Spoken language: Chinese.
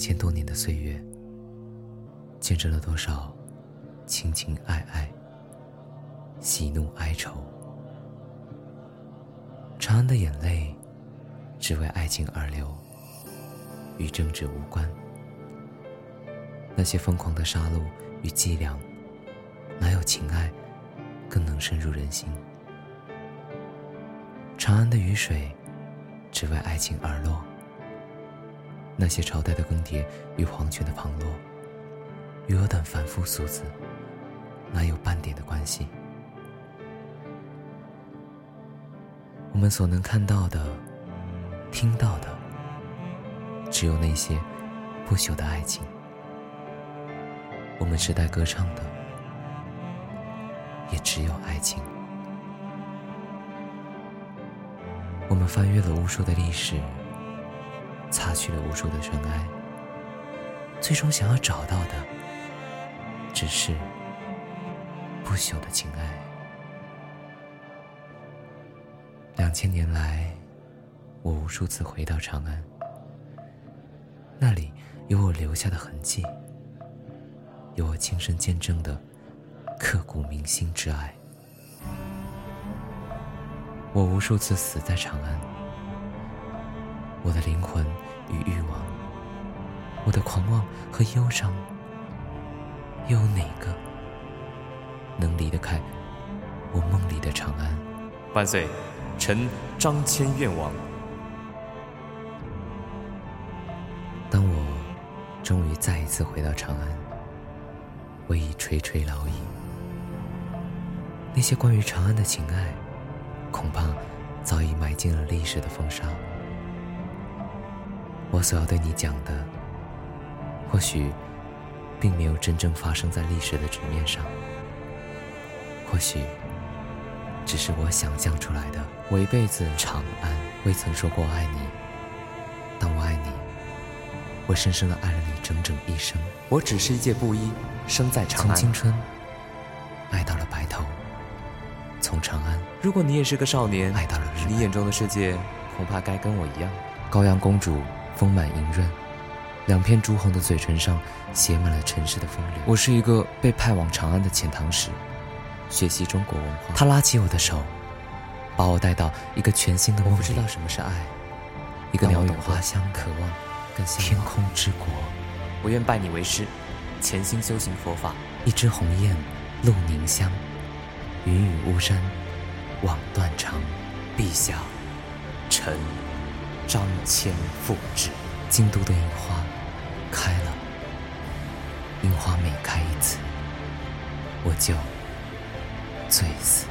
千多年的岁月，见证了多少情情爱爱、喜怒哀愁。长安的眼泪，只为爱情而流，与政治无关。那些疯狂的杀戮与伎俩，哪有情爱更能深入人心？长安的雨水，只为爱情而落。那些朝代的更迭与皇权的旁落，与我等凡夫俗子，哪有半点的关系？我们所能看到的、听到的，只有那些不朽的爱情。我们时代歌唱的，也只有爱情。我们翻阅了无数的历史，擦去了无数的尘埃，最终想要找到的，只是不朽的情爱。两千年来，我无数次回到长安，那里有我留下的痕迹。有我亲身见证的刻骨铭心之爱。我无数次死在长安，我的灵魂与欲望，我的狂妄和忧伤，又有哪个能离得开我梦里的长安？万岁，臣张骞愿往。当我终于再一次回到长安。我已垂垂老矣。那些关于长安的情爱，恐怕早已埋进了历史的风沙。我所要对你讲的，或许并没有真正发生在历史的纸面上，或许只是我想象出来的。我一辈子长安未曾说过爱你，但我爱你。我深深的爱了你整整一生。我只是一介布衣，生在长安。从青春爱到了白头，从长安。如果你也是个少年，爱到了日，你眼中的世界恐怕该跟我一样。高阳公主丰满莹润，两片朱红的嘴唇上写满了尘世的风流。我是一个被派往长安的遣唐使，学习中国文化。他拉起我的手，把我带到一个全新的梦。我不知道什么是爱，一个鸟语花香，渴望。天空之国，我愿拜你为师，潜心修行佛法。一枝红艳露凝香，云雨巫山枉断肠。陛下，臣张骞复制。京都的樱花开了，樱花每开一次，我就醉死。